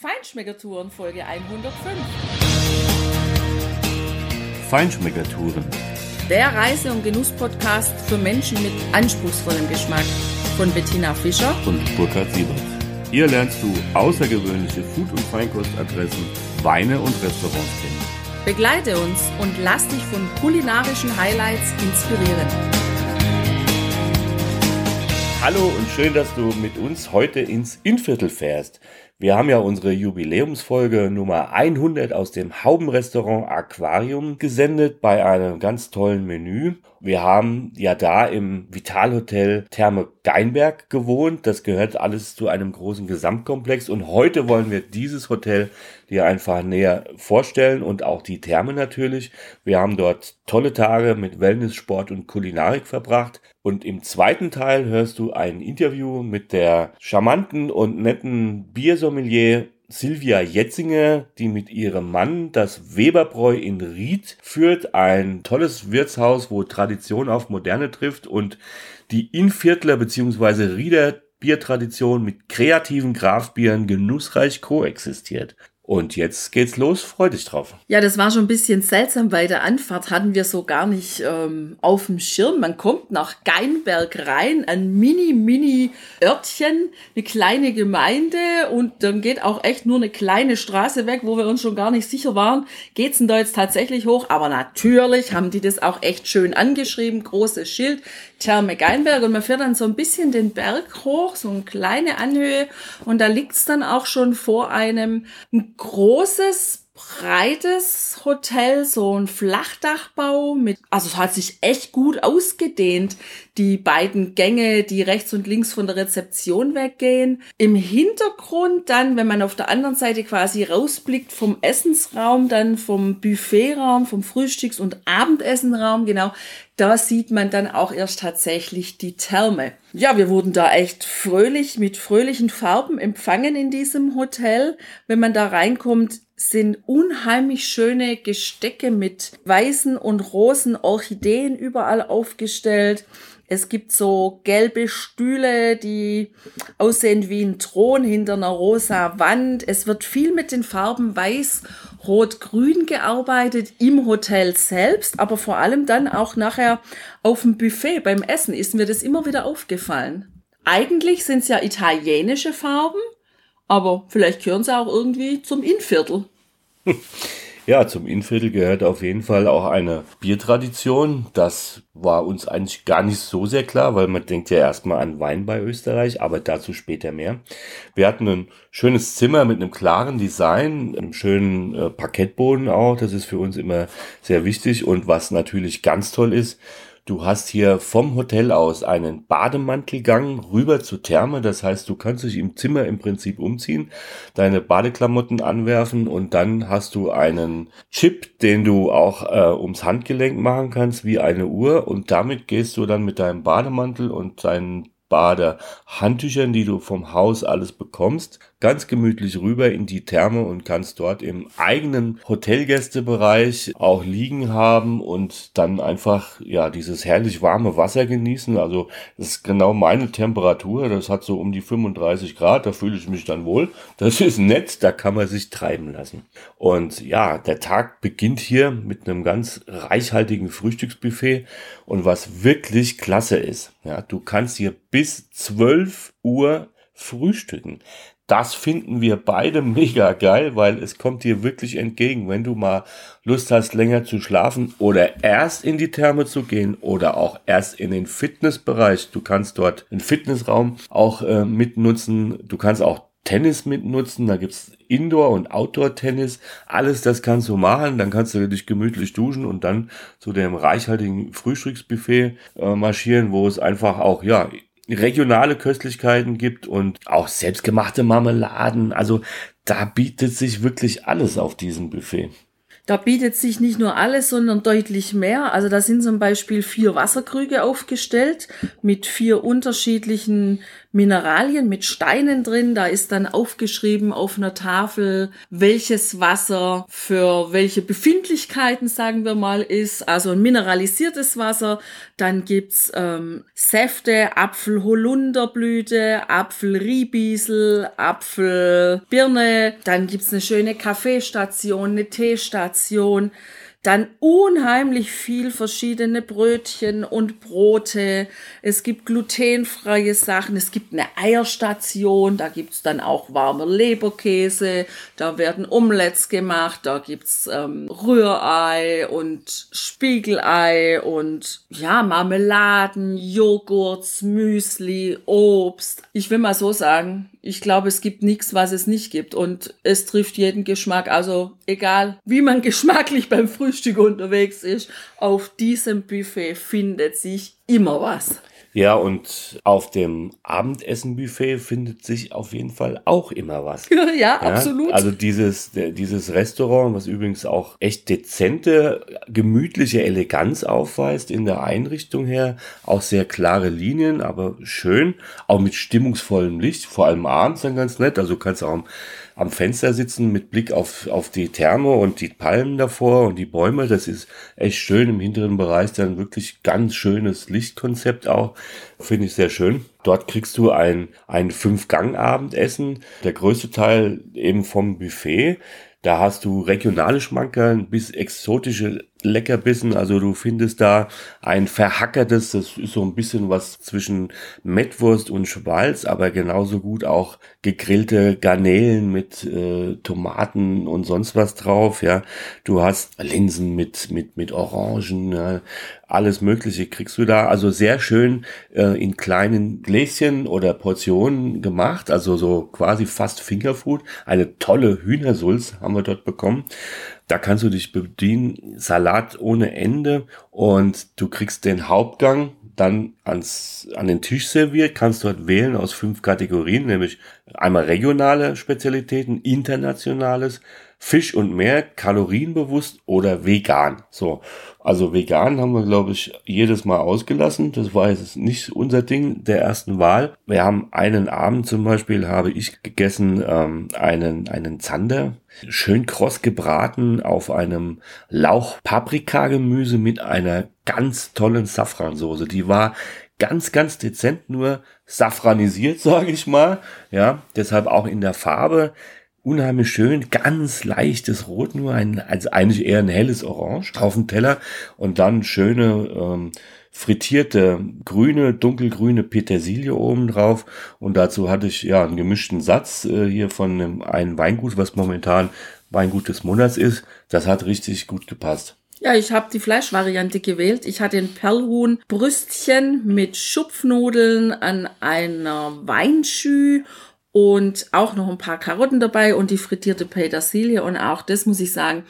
Feinschmeckertouren Folge 105. Feinschmeckertouren. Der Reise- und Genuss-Podcast für Menschen mit anspruchsvollem Geschmack von Bettina Fischer und Burkhard Siebert. Hier lernst du außergewöhnliche Food- und Feinkostadressen, Weine und Restaurants kennen. Begleite uns und lass dich von kulinarischen Highlights inspirieren. Hallo und schön, dass du mit uns heute ins Innviertel fährst. Wir haben ja unsere Jubiläumsfolge Nummer 100 aus dem Haubenrestaurant Aquarium gesendet bei einem ganz tollen Menü. Wir haben ja da im Vitalhotel Therme Geinberg gewohnt. Das gehört alles zu einem großen Gesamtkomplex und heute wollen wir dieses Hotel dir einfach näher vorstellen und auch die Therme natürlich. Wir haben dort tolle Tage mit Wellness, Sport und Kulinarik verbracht. Und im zweiten Teil hörst du ein Interview mit der charmanten und netten Biersommelier Silvia Jetzinger, die mit ihrem Mann das Weberbräu in Ried führt. Ein tolles Wirtshaus, wo Tradition auf Moderne trifft und die Inviertler bzw. Rieder Biertradition mit kreativen Grafbieren genussreich koexistiert. Und jetzt geht's los, freu dich drauf. Ja, das war schon ein bisschen seltsam. Bei der Anfahrt hatten wir so gar nicht ähm, auf dem Schirm. Man kommt nach Geinberg rein, ein mini, mini Örtchen, eine kleine Gemeinde und dann geht auch echt nur eine kleine Straße weg, wo wir uns schon gar nicht sicher waren, geht's denn da jetzt tatsächlich hoch? Aber natürlich haben die das auch echt schön angeschrieben, großes Schild, Therme Geinberg und man fährt dann so ein bisschen den Berg hoch, so eine kleine Anhöhe und da liegt's dann auch schon vor einem ein großes breites Hotel, so ein Flachdachbau mit, also es hat sich echt gut ausgedehnt. Die beiden Gänge, die rechts und links von der Rezeption weggehen. Im Hintergrund dann, wenn man auf der anderen Seite quasi rausblickt vom Essensraum, dann vom Buffetraum, vom Frühstücks- und Abendessenraum, genau, da sieht man dann auch erst tatsächlich die Therme. Ja, wir wurden da echt fröhlich mit fröhlichen Farben empfangen in diesem Hotel. Wenn man da reinkommt, sind unheimlich schöne Gestecke mit weißen und rosen Orchideen überall aufgestellt. Es gibt so gelbe Stühle, die aussehen wie ein Thron hinter einer rosa Wand. Es wird viel mit den Farben weiß, rot, grün gearbeitet im Hotel selbst, aber vor allem dann auch nachher auf dem Buffet beim Essen ist mir das immer wieder aufgefallen. Eigentlich sind es ja italienische Farben, aber vielleicht gehören sie auch irgendwie zum Innviertel. Ja, zum Innviertel gehört auf jeden Fall auch eine Biertradition. Das war uns eigentlich gar nicht so sehr klar, weil man denkt ja erstmal an Wein bei Österreich, aber dazu später mehr. Wir hatten ein schönes Zimmer mit einem klaren Design, einem schönen äh, Parkettboden auch. Das ist für uns immer sehr wichtig. Und was natürlich ganz toll ist, Du hast hier vom Hotel aus einen Bademantelgang rüber zur Therme. Das heißt, du kannst dich im Zimmer im Prinzip umziehen, deine Badeklamotten anwerfen und dann hast du einen Chip, den du auch äh, ums Handgelenk machen kannst, wie eine Uhr. Und damit gehst du dann mit deinem Bademantel und deinen Badehandtüchern, die du vom Haus alles bekommst, ganz gemütlich rüber in die Therme und kannst dort im eigenen Hotelgästebereich auch liegen haben und dann einfach ja dieses herrlich warme Wasser genießen. Also das ist genau meine Temperatur. Das hat so um die 35 Grad. Da fühle ich mich dann wohl. Das ist nett. Da kann man sich treiben lassen. Und ja, der Tag beginnt hier mit einem ganz reichhaltigen Frühstücksbuffet und was wirklich klasse ist. Ja, du kannst hier bis 12 Uhr frühstücken. Das finden wir beide mega geil, weil es kommt dir wirklich entgegen, wenn du mal Lust hast, länger zu schlafen oder erst in die Therme zu gehen oder auch erst in den Fitnessbereich. Du kannst dort einen Fitnessraum auch äh, mitnutzen. Du kannst auch Tennis mitnutzen. Da gibt's Indoor- und Outdoor-Tennis. Alles das kannst du machen. Dann kannst du dich gemütlich duschen und dann zu dem reichhaltigen Frühstücksbuffet äh, marschieren, wo es einfach auch, ja, regionale Köstlichkeiten gibt und auch selbstgemachte Marmeladen. Also da bietet sich wirklich alles auf diesem Buffet. Da bietet sich nicht nur alles, sondern deutlich mehr. Also da sind zum Beispiel vier Wasserkrüge aufgestellt mit vier unterschiedlichen Mineralien, mit Steinen drin. Da ist dann aufgeschrieben auf einer Tafel, welches Wasser für welche Befindlichkeiten, sagen wir mal, ist. Also ein mineralisiertes Wasser. Dann gibt's ähm, Säfte, Apfel-Holunderblüte, Apfel-Riebisel, Apfel-Birne. Dann gibt's eine schöne Kaffeestation, eine Teestation. Dann unheimlich viel verschiedene Brötchen und Brote. Es gibt glutenfreie Sachen. Es gibt eine Eierstation. Da gibt's dann auch warme Leberkäse. Da werden Omelettes gemacht. Da gibt's ähm, Rührei und Spiegelei und ja, Marmeladen, Joghurts, Müsli, Obst. Ich will mal so sagen, ich glaube, es gibt nichts, was es nicht gibt. Und es trifft jeden Geschmack. Also egal, wie man geschmacklich beim Frühstück unterwegs ist, auf diesem Buffet findet sich immer was. Ja, und auf dem Abendessenbuffet findet sich auf jeden Fall auch immer was. ja, ja, absolut. Also dieses, dieses Restaurant, was übrigens auch echt dezente, gemütliche Eleganz aufweist in der Einrichtung her, auch sehr klare Linien, aber schön, auch mit stimmungsvollem Licht, vor allem abends dann ganz nett. Also kannst auch am am Fenster sitzen mit Blick auf, auf die Therme und die Palmen davor und die Bäume. Das ist echt schön. Im hinteren Bereich dann wirklich ganz schönes Lichtkonzept auch. Finde ich sehr schön. Dort kriegst du ein, ein Fünf-Gang-Abendessen. Der größte Teil eben vom Buffet. Da hast du regionale Schmankerl bis exotische Leckerbissen. Also du findest da ein verhackertes, das ist so ein bisschen was zwischen Mettwurst und Schwalz, aber genauso gut auch gegrillte Garnelen mit äh, Tomaten und sonst was drauf. Ja, du hast Linsen mit mit mit Orangen, ja. Alles Mögliche kriegst du da. Also sehr schön äh, in kleinen Gläschen oder Portionen gemacht. Also so quasi fast Fingerfood. Eine tolle Hühnersulz haben wir dort bekommen. Da kannst du dich bedienen, Salat ohne Ende und du kriegst den Hauptgang dann ans, an den Tisch serviert, kannst dort wählen aus fünf Kategorien, nämlich einmal regionale Spezialitäten, internationales, Fisch und Meer, kalorienbewusst oder vegan. So, also vegan haben wir, glaube ich, jedes Mal ausgelassen. Das war jetzt nicht unser Ding der ersten Wahl. Wir haben einen Abend zum Beispiel, habe ich gegessen, ähm, einen, einen Zander, schön kross gebraten auf einem Lauch-Paprika-Gemüse mit einer ganz tollen Safransoße. Die war ganz, ganz dezent nur safranisiert, sage ich mal. Ja, deshalb auch in der Farbe unheimlich schön, ganz leichtes Rot, nur ein, also eigentlich eher ein helles Orange auf dem Teller und dann schöne ähm, frittierte grüne, dunkelgrüne Petersilie oben drauf und dazu hatte ich ja einen gemischten Satz äh, hier von einem, einem Weingut, was momentan Weingut des Monats ist. Das hat richtig gut gepasst. Ja, ich habe die Fleischvariante gewählt. Ich hatte ein Perlhuhn-Brüstchen mit Schupfnudeln an einer Weinschü und auch noch ein paar Karotten dabei und die frittierte Petersilie. Und auch das muss ich sagen,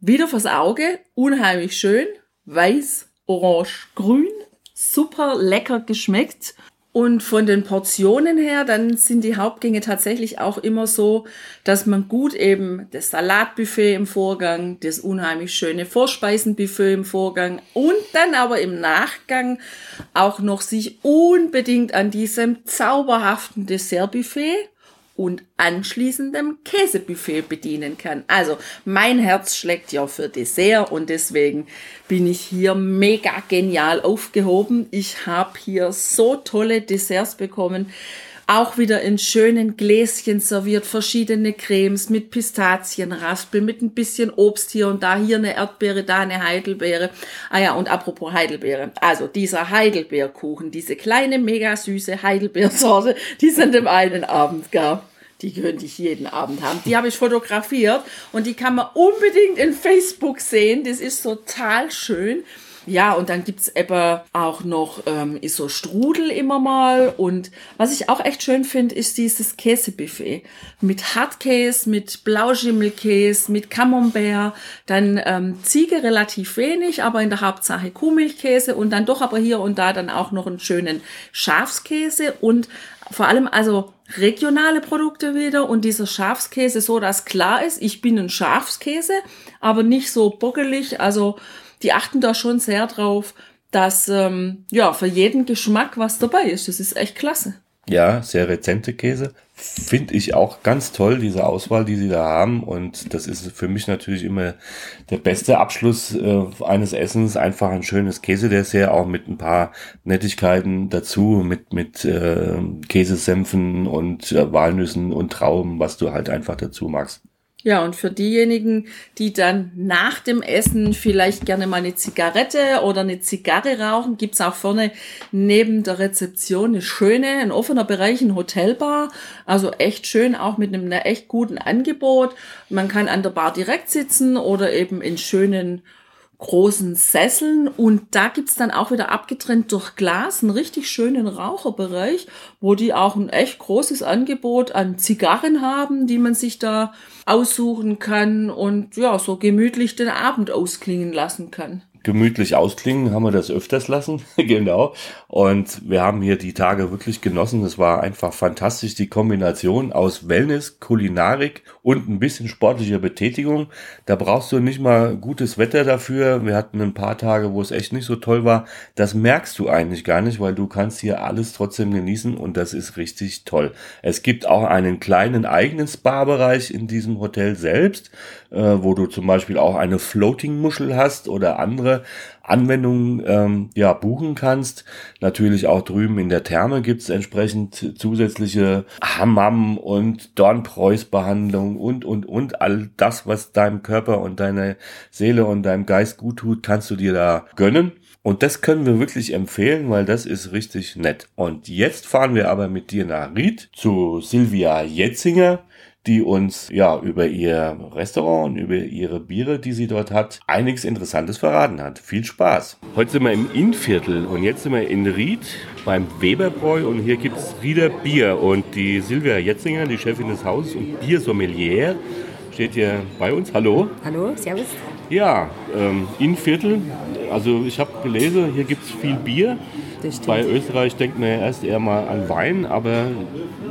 wieder fürs Auge, unheimlich schön, weiß, orange, grün, super lecker geschmeckt. Und von den Portionen her, dann sind die Hauptgänge tatsächlich auch immer so, dass man gut eben das Salatbuffet im Vorgang, das unheimlich schöne Vorspeisenbuffet im Vorgang und dann aber im Nachgang auch noch sich unbedingt an diesem zauberhaften Dessertbuffet und anschließendem Käsebuffet bedienen kann. Also mein Herz schlägt ja für Dessert und deswegen bin ich hier mega genial aufgehoben. Ich habe hier so tolle Desserts bekommen. Auch wieder in schönen Gläschen serviert, verschiedene Cremes mit Pistazienraspel, mit ein bisschen Obst hier und da, hier eine Erdbeere, da eine Heidelbeere. Ah ja, und apropos Heidelbeere. Also dieser Heidelbeerkuchen, diese kleine, mega süße Heidelbeersorte, die es an dem einen Abend gab die könnte ich jeden Abend haben. Die habe ich fotografiert und die kann man unbedingt in Facebook sehen. Das ist total schön. Ja, und dann gibt's aber auch noch ähm, ist so Strudel immer mal. Und was ich auch echt schön finde, ist dieses Käsebuffet. Mit Hartkäse, mit Blauschimmelkäse, mit Camembert, dann ähm, Ziege relativ wenig, aber in der Hauptsache Kuhmilchkäse und dann doch aber hier und da dann auch noch einen schönen Schafskäse und vor allem also regionale Produkte wieder und dieser Schafskäse so, dass klar ist, ich bin ein Schafskäse, aber nicht so bockelig. Also die achten da schon sehr drauf, dass ähm, ja für jeden Geschmack was dabei ist. Das ist echt klasse. Ja, sehr rezente Käse. Finde ich auch ganz toll, diese Auswahl, die sie da haben. Und das ist für mich natürlich immer der beste Abschluss äh, eines Essens. Einfach ein schönes Käsedessert, auch mit ein paar Nettigkeiten dazu, mit, mit äh, Käsesenfen und äh, Walnüssen und Trauben, was du halt einfach dazu magst. Ja, und für diejenigen, die dann nach dem Essen vielleicht gerne mal eine Zigarette oder eine Zigarre rauchen, gibt's auch vorne neben der Rezeption eine schöne, ein offener Bereich, ein Hotelbar. Also echt schön, auch mit einem echt guten Angebot. Man kann an der Bar direkt sitzen oder eben in schönen großen Sesseln und da gibt's dann auch wieder abgetrennt durch Glas einen richtig schönen Raucherbereich, wo die auch ein echt großes Angebot an Zigarren haben, die man sich da aussuchen kann und ja, so gemütlich den Abend ausklingen lassen kann gemütlich ausklingen, haben wir das öfters lassen. genau. Und wir haben hier die Tage wirklich genossen. Es war einfach fantastisch, die Kombination aus Wellness, Kulinarik und ein bisschen sportlicher Betätigung. Da brauchst du nicht mal gutes Wetter dafür. Wir hatten ein paar Tage, wo es echt nicht so toll war. Das merkst du eigentlich gar nicht, weil du kannst hier alles trotzdem genießen und das ist richtig toll. Es gibt auch einen kleinen eigenen Spa-Bereich in diesem Hotel selbst, äh, wo du zum Beispiel auch eine Floating-Muschel hast oder andere Anwendungen ähm, ja, buchen kannst. Natürlich auch drüben in der Therme gibt es entsprechend zusätzliche Hammam und Dornpreuß-Behandlung und, und, und. All das, was deinem Körper und deiner Seele und deinem Geist gut tut, kannst du dir da gönnen. Und das können wir wirklich empfehlen, weil das ist richtig nett. Und jetzt fahren wir aber mit dir nach Ried zu Silvia Jetzinger die uns ja über ihr Restaurant und über ihre Biere, die sie dort hat, einiges Interessantes verraten hat. Viel Spaß. Heute sind wir im Innviertel und jetzt sind wir in Ried beim Weberbräu und hier gibt es Rieder Bier und die Silvia Jetzinger, die Chefin des Hauses und Biersommelier, steht hier bei uns. Hallo. Hallo, servus. Ja, ähm, Innviertel. Also ich habe gelesen, hier gibt es viel Bier. Bei Österreich denkt man ja erst eher mal an Wein, aber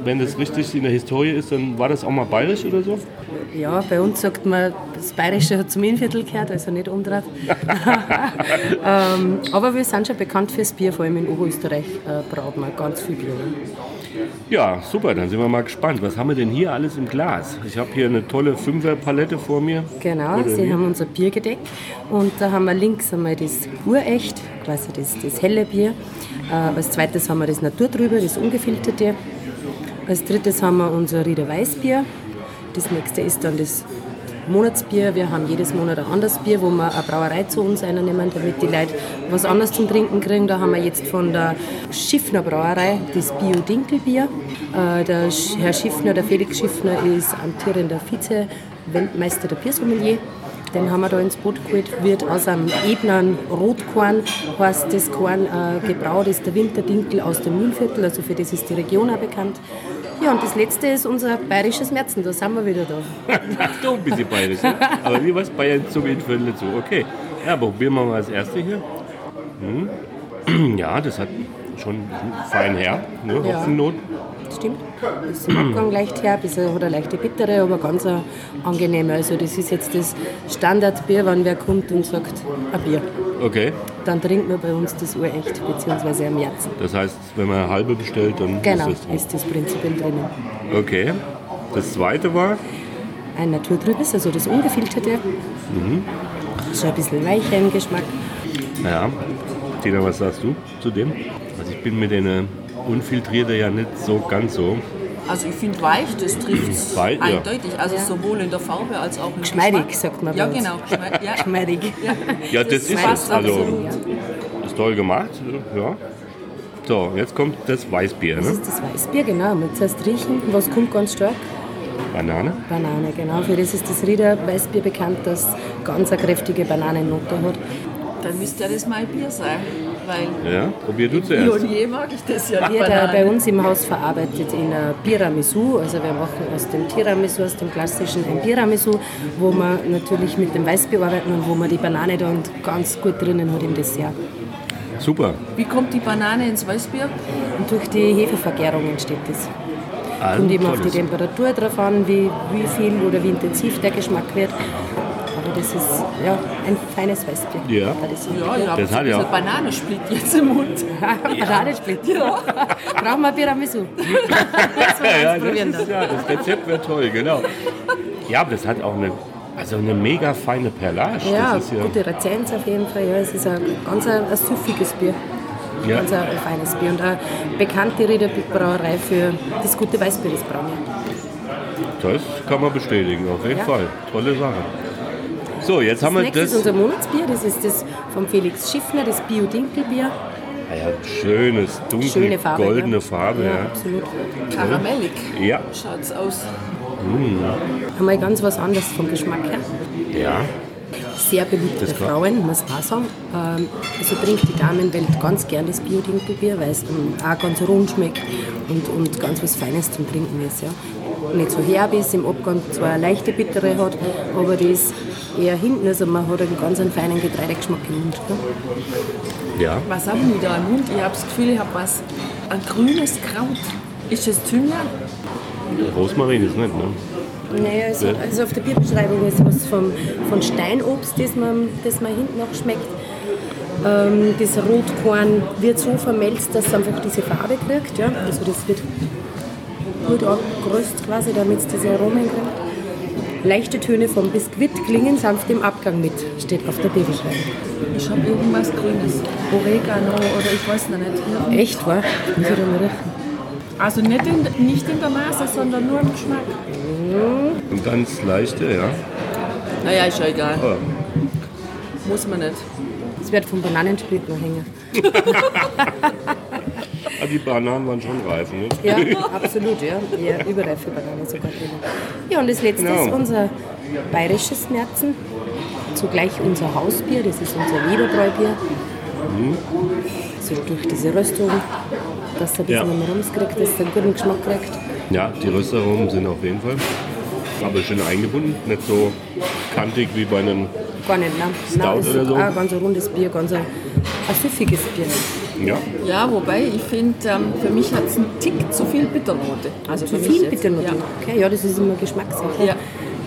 wenn das richtig in der Historie ist, dann war das auch mal bayerisch oder so? Ja, bei uns sagt man, das Bayerische hat zum Innviertel gehört, also nicht umdreht. ähm, aber wir sind schon bekannt fürs Bier, vor allem in Oberösterreich äh, braut man ganz viel Bier. Ja, super, dann sind wir mal gespannt. Was haben wir denn hier alles im Glas? Ich habe hier eine tolle Fünferpalette vor mir. Genau, Oder Sie wie? haben unser Bier gedeckt und da haben wir links einmal das Urecht, quasi das, das helle Bier. Äh, als zweites haben wir das Naturtrübe, das ungefilterte. Als drittes haben wir unser Rieder Weißbier. Das nächste ist dann das Monatsbier. Wir haben jedes Monat ein anderes Bier, wo wir eine Brauerei zu uns einnehmen, damit die Leute was anderes zum Trinken kriegen. Da haben wir jetzt von der Schiffner Brauerei das Bio-Dinkelbier. Äh, der Herr Schiffner, der Felix Schiffner, ist amtierender Vize-Weltmeister der Biersommelier. Den haben wir da ins Boot geholt, wird aus einem Ebnern Rotkorn, heißt das Korn äh, gebraut, ist der Winterdinkel aus dem Mühlviertel, also für das ist die Region auch bekannt. Ja, und das letzte ist unser bayerisches Märzen, da sind wir wieder da. Ach, doch ein bisschen bayerisch. Ja? Aber wie was Bayern zum Inviertel dazu? Okay. Ja, probieren wir mal das erste hier. Hm. Ja, das hat schon fein her, ne? Ja. Hopfennot. Stimmt. Das ist im Abgang leicht herb, ist, hat eine leichte bittere, aber ganz angenehme. Also das ist jetzt das Standardbier, wenn wer kommt und sagt, ein Bier. Okay. Dann trinkt man bei uns das Urecht, beziehungsweise am Märzen. Das heißt, wenn man eine halbe bestellt, dann genau, ist das drin? ist das prinzipiell drinnen. Okay. Das zweite war? Ein Naturtrübes, also das ungefilterte. Mhm. Schon ein bisschen weicher im Geschmack. Ja. Tina, was sagst du zu dem? Also ich bin mit den unfiltrierten ja nicht so ganz so. Also ich finde weich, das trifft es eindeutig. Also ja. sowohl in der Farbe als auch im Geschmeidig, Geschmack. sagt man Ja, genau. Ja. Geschmeidig. Ja, ja das, das ist es. Also, ist toll gemacht. Ja. So, jetzt kommt das Weißbier. Das ne? ist das Weißbier, genau. Mit zuerst riechen. Was kommt ganz stark? Banane? Banane, genau. Für das ist das Rieder Weißbier bekannt, das ganz eine kräftige Bananennote hat. Dann müsste ja das mein Bier sein. Weil ja, probier du zuerst. Pionier mag ich das ja nicht. Wird bei uns im Haus verarbeitet in Tiramisu. Also wir machen aus dem Tiramisu, aus dem klassischen ein Tiramisu, wo wir natürlich mit dem Weißbier arbeiten und wo man die Banane dann ganz gut drinnen hat im Dessert. Super. Wie kommt die Banane ins Weißbier? Und durch die Hefevergärung entsteht das. Ah, Kommt eben auf die. Temperatur drauf an, wie, wie viel oder wie intensiv der Geschmack wird. Aber das ist ja ein feines Weißbier. Ja. Das ist Ja, ich habe so ja Bananensplit jetzt im Mund. Bananensplit. Brauchen wir Tiramisu. Ja, das, probieren ist, ja, das Rezept wäre toll, genau. Ja, aber das hat auch eine, also eine mega feine Perlage. Ja, das ist ja, gute Rezenz auf jeden Fall. Ja, es ist ein ganz ein, ein süffiges Bier. Ja. Ganz ein, ein feines Bier. Und eine bekannte Riederbrauerei für das gute Weißbier, das brauen wir. das kann man bestätigen, auf jeden Ja. Fall. Tolle Sache. So, jetzt haben Das wir nächste das. ist unser Monatsbier. Das ist das vom Felix Schiffner, das Bio-Dinkelbier. Ah ja, schönes, dunkel, Schöne Farbe. goldene ja. Farbe. Ja, Ja. absolut. Karamellig Ja. schaut's aus. Einmal ganz was anderes vom Geschmack her. ja. Sehr beliebt bei. Frauen, muss man auch sagen. Ähm, Also trinkt die Damenwelt ganz gern das Bio-Dinkelbier, weil es ähm, auch ganz rund schmeckt und, und ganz was Feines zum Trinken ist. Ja. Nicht so herb ist, im Abgang zwar eine leichte Bittere hat, aber die ist eher hinten, also man hat einen ganz einen feinen Getreidegeschmack im Mund. Ja. Ja. Was haben die da im Mund? Ich habe das Gefühl, ich habe was. Ein grünes Kraut. Ist das Thymian? Rosmarin ist nicht, ne? Naja, also, also auf der Bierbeschreibung ist was vom, von Steinobst, das man, das man hinten noch schmeckt. Ähm, das Rotkorn wird so vermelzt, dass es einfach diese Farbe kriegt. Ja? Also das wird gut abgeröst quasi, damit es diese Aromen kriegt. Leichte Töne vom Biskuit klingen sanft im Abgang mit, steht auf der Bierbeschreibung. Ich habe irgendwas Grünes. Oregano oder ich weiß noch nicht. Echt, wahr? Muss Also nicht in, nicht in der Nase, sondern nur im Geschmack. Und ganz leichte, ja. Naja, ist ja egal. Oh. Muss man nicht. Das wird vom Bananensplit noch hängen. Ah, die Bananen waren schon reif, ne? Ja, absolut, ja. Eher überreife Banane sogar drin. Ja, und das letzte Genau. ist unser bayerisches Märzen. Zugleich unser Hausbier, das ist unser Wiederbräubier. So durch diese Röstung, dass er ein bisschen Ja. Rums kriegt, dass er einen guten Geschmack kriegt. Ja, die Röstaromen sind auf jeden Fall. Aber schön eingebunden, nicht so kantig wie bei einem. Gar nicht, nein. Stout nein oder so? ein ganz ein rundes Bier, ganz ein, ein süffiges Bier. Ja, Ja, wobei ich finde, ähm, für mich hat es einen Tick zu viel Bitternote. Also Zu viel jetzt. bitte noch. Ja. Okay, ja, das ist immer Geschmackssache. Ja.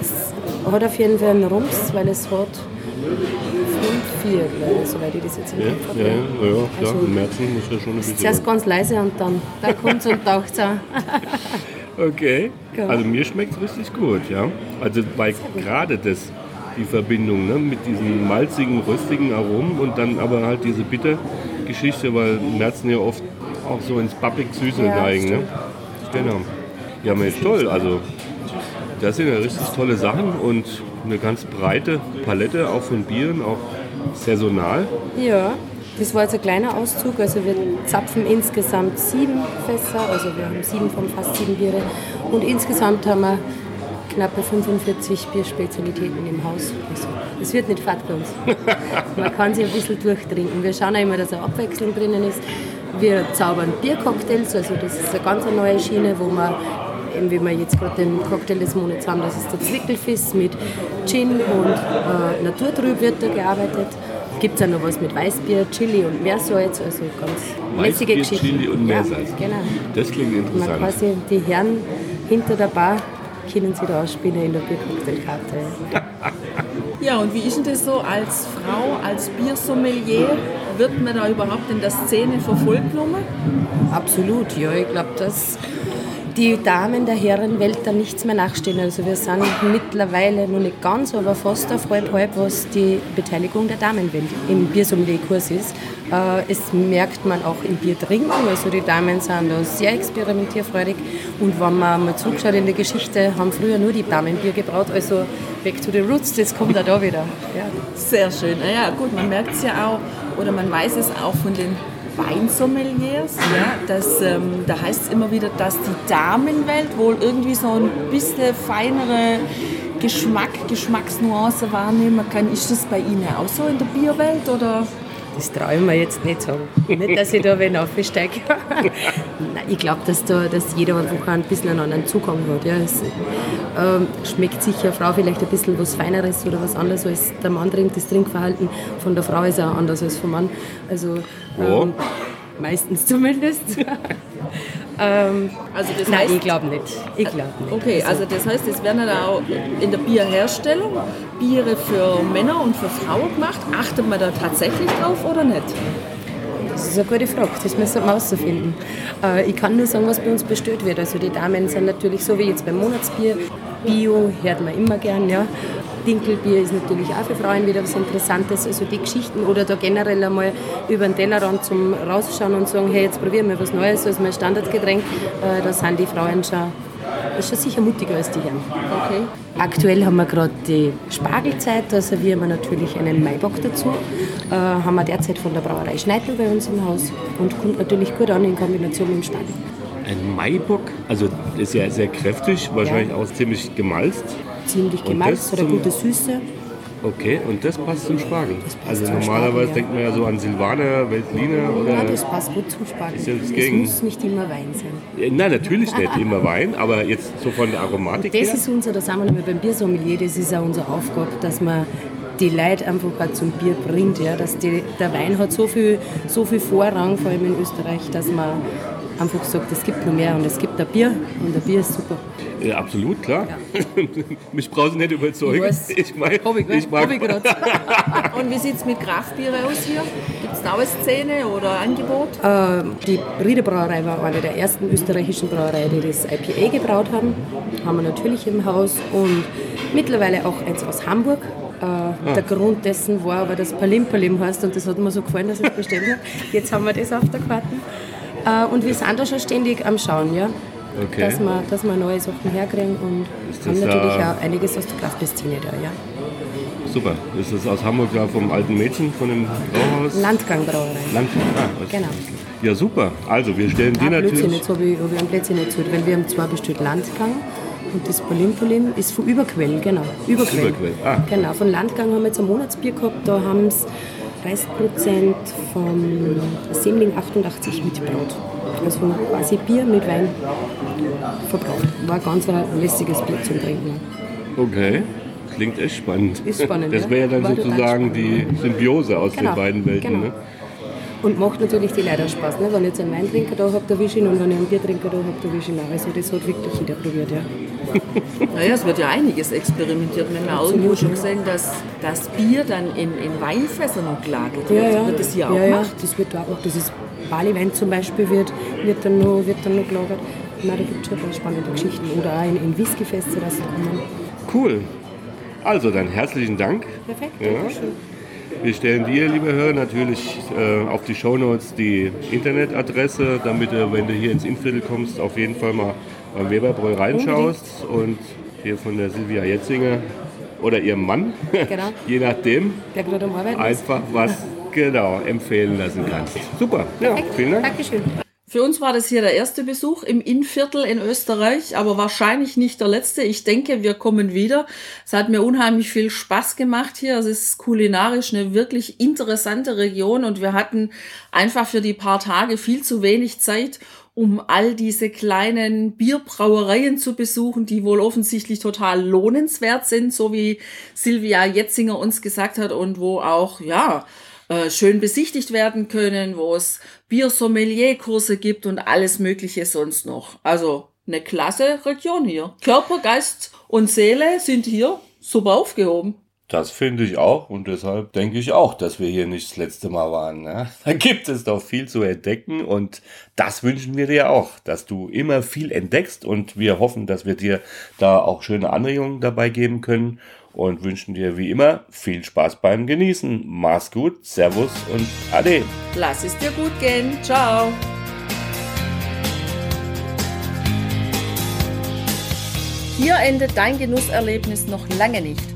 Es hat auf jeden Fall einen Rums, weil es hat 5-4, glaube ich, soweit ich das jetzt im ja, Kopf habe. ja, ja, ja klar. Also- Im Märzen muss ja schon ein bisschen. Zuerst ganz leise und dann, dann kommt es und taucht es. Okay. Ja. Also mir schmeckt es richtig gut, ja. Also weil gerade das, die Verbindung ne, mit diesen malzigen, röstigen Aromen und dann aber halt diese Bittergeschichte, weil Märzen ja oft auch so ins bappig-süße Ja, neigen. Ne? Genau. Ja, Mensch, toll. Also das sind ja richtig tolle Sachen und eine ganz breite Palette auch von Bieren, auch saisonal. Ja, das war jetzt ein kleiner Auszug. Also wir zapfen insgesamt sieben Fässer, also wir haben sieben von fast sieben Biere. Und insgesamt haben wir knappe 45 Bierspezialitäten im Haus. Also es wird nicht fad bei uns. Man kann sich ein bisschen durchtrinken. Wir schauen auch immer, dass eine Abwechslung drinnen ist. Wir zaubern Biercocktails, also das ist eine ganz neue Schiene, wo man eben wie wir jetzt gerade den Cocktail des Monats haben, das ist der Zwickelfiss mit Gin und äh, Naturtrüb wird da gearbeitet. Gibt es auch noch was mit Weißbier, Chili und Meersalz, also ganz Weißbier, Geschichten. Chili und Meersalz. Ja, genau. Das klingt Man interessant. quasi die Herren hinter der Bar können sie da ausspielen in der Biercocktailkarte. Ja, und wie ist denn das so als Frau, als Biersommelier? Wird man da überhaupt in der Szene verfolgt genommen? Absolut, ja. Ich glaube, dass die Damen der Herrenwelt da nichts mehr nachstehen. Also wir sind mittlerweile noch nicht ganz, aber fast auf halb halb, was die Beteiligung der Damenwelt im Biersommelier-Kurs ist. Äh, Es merkt man auch im Bier trinken. Also die Damen sind da sehr experimentierfreudig. Und wenn man mal zurückschaut in der Geschichte, haben früher nur die Damen Bier gebraut. Also back to the roots, das kommt auch da wieder. Ja. Sehr schön. Ja, gut, man merkt es ja auch, oder man weiß es auch von den Weinsommeliers, ja, dass, ähm, da heißt es immer wieder, dass die Damenwelt wohl irgendwie so ein bisschen feinere Geschmack, Geschmacksnuance wahrnehmen kann. Ist das bei Ihnen auch so in der Bierwelt oder? Das traue ich mir jetzt nicht sagen. Nicht, dass ich da wen aufsteige. Nein, ich glaube, dass, da, dass jeder einfach ein bisschen einen anderen Zugang hat. Ja. Es ähm, schmeckt sicher eine Frau vielleicht ein bisschen was Feineres oder was anderes als der Mann trinkt. Das Trinkverhalten von der Frau ist auch anders als vom Mann. Also Ja. ähm, meistens zumindest. Ähm, Also das nein, heißt, ich glaube nicht. Ich glaube nicht. Okay, also das heißt, es werden dann auch in der Bierherstellung Biere für Männer und für Frauen gemacht. Achtet man da tatsächlich drauf oder nicht? Das ist eine gute Frage, das müssen wir herausfinden. Äh, ich kann nur sagen, was bei uns bestellt wird. Also die Damen sind natürlich so wie jetzt beim Monatsbier. Bio hört man immer gern, ja. Dinkelbier ist natürlich auch für Frauen wieder was Interessantes. Also die Geschichten oder da generell einmal über den Tellerrand zum Rausschauen und sagen, hey, jetzt probieren wir was Neues als mein Standardgetränk. Äh, da sind die Frauen schon, ist schon sicher mutiger als die Herren. Okay. Aktuell haben wir gerade die Spargelzeit, da servieren wir natürlich einen Maibock dazu. Äh, haben wir derzeit von der Brauerei Schneidl bei uns im Haus und kommt natürlich gut an in Kombination mit dem Spargel. Ein Maibock, also ist ja sehr kräftig, wahrscheinlich auch ziemlich gemalzt. Ziemlich Und hat eine zum- gute Süße. Okay, und das passt zum Spargel. passt also zum normalerweise Spargel, ja. denkt man ja so an Silvaner, Veltliner oder. Ja, das passt gut zum Spargel. Ist ja das es muss nicht immer Wein sein. Ja, Nein, natürlich nicht immer Wein, aber jetzt so von der Aromatik Das her. ist unser, da sind wir nämlich beim Biersommelier, das ist auch unsere Aufgabe, dass man die Leute einfach auch zum Bier bringt. Ja? Dass die, der Wein hat so viel, so viel Vorrang, vor allem in Österreich, dass man einfach sagt, es gibt noch mehr und es gibt ein Bier und ein Bier ist super. Ja, absolut, klar. Mich brauchen Sie nicht überzeugen. Ich weiß. Ich, mein, Hab ich, ich mag hab ich grad. Und wie sieht es mit Kraftbiere aus hier? Gibt es eine Szene oder Angebot? Äh, die Rieder Brauerei war eine der ersten österreichischen Brauereien, die das IPA gebraut haben. Haben wir natürlich im Haus und mittlerweile auch eins aus Hamburg. Äh, Der Grund dessen war aber, dass Palim Palim heißt und das hat mir so gefallen, dass ich es bestellt habe. Jetzt haben wir das auf der Karte. Äh, und wir sind da schon ständig am Schauen, ja. Okay. Dass, wir, dass wir neue Sachen herkriegen und haben natürlich da- auch einiges aus der Kraftbestine da, ja. Super. Ist das aus Hamburg da vom alten Mädchen, von dem Brauhaus? Landgang Brauerei. Land. Ah, was- Genau. Ja, super. Also, wir stellen dir Ah, Blödsinn, natürlich. jetzt habe ich, hab ich einen Blödsinn erzählt, weil wir haben zwar bestellt Landgang und das Polim-Polim ist von Überquell, genau. Überquell. Überquell, ah. Genau, von Landgang haben wir jetzt ein Monatsbier gehabt, da haben es 30% vom Semling 88 mit Brot. Also quasi Bier mit Wein verbraucht. War ganz ein lässiges Bier zum Trinken. Okay. Klingt echt spannend. Ist spannend, Das wäre ja dann War sozusagen die Symbiose aus Genau, den beiden Welten. genau. Ne? Und macht natürlich die auch Spaß. Ne? Wenn ich jetzt einen Weintrinker da habe, der Wischin und wenn ich einen Biertrinker da habe, der Wischin auch. Also das hat wirklich jeder probiert, ja. Naja, es wird ja einiges experimentiert. Wir haben ja irgendwo schon gesehen, dass das Bier dann in, in Weinfässern noch gelagert wird. Ja, ja. Wird das hier auch ja, ja, gemacht? das wird da auch. Das ist Baliwein zum Beispiel wird, wird, dann noch, wird dann noch gelagert. Nein, da gibt es schon ganz spannende Geschichten. Oder auch in, in rauskommen. Cool. Also dann herzlichen Dank. Perfekt, Ja. schön. Wir stellen dir, liebe Hörer, natürlich äh, auf die Shownotes die Internetadresse, damit du, wenn du hier ins Innviertel kommst, auf jeden Fall mal beim Weberbräu reinschaust und hier von der Silvia Jetzinger oder ihrem Mann, Genau. je nachdem, Der gerade am Arbeiten ist. einfach was genau empfehlen lassen kannst. Super, ja, vielen Dank. Dankeschön. Für uns war das hier der erste Besuch im Innviertel in Österreich, aber wahrscheinlich nicht der letzte. Ich denke, wir kommen wieder. Es hat mir unheimlich viel Spaß gemacht hier. Es ist kulinarisch eine wirklich interessante Region und wir hatten einfach für die paar Tage viel zu wenig Zeit, um all diese kleinen Bierbrauereien zu besuchen, die wohl offensichtlich total lohnenswert sind, so wie Silvia Jetzinger uns gesagt hat und wo auch, ja, äh, schön besichtigt werden können, wo es Biersommelier-Kurse gibt und alles Mögliche sonst noch. Also eine klasse Region hier. Körper, Geist und Seele sind hier super aufgehoben. Das finde ich auch und deshalb denke ich auch, dass wir hier nicht das letzte Mal waren. Ne? Da gibt es doch viel zu entdecken und das wünschen wir dir auch, dass du immer viel entdeckst und wir hoffen, dass wir dir da auch schöne Anregungen dabei geben können und wünschen dir wie immer viel Spaß beim Genießen. Mach's gut, Servus und Ade. Lass es dir gut gehen. Ciao. Hier endet dein Genusserlebnis noch lange nicht.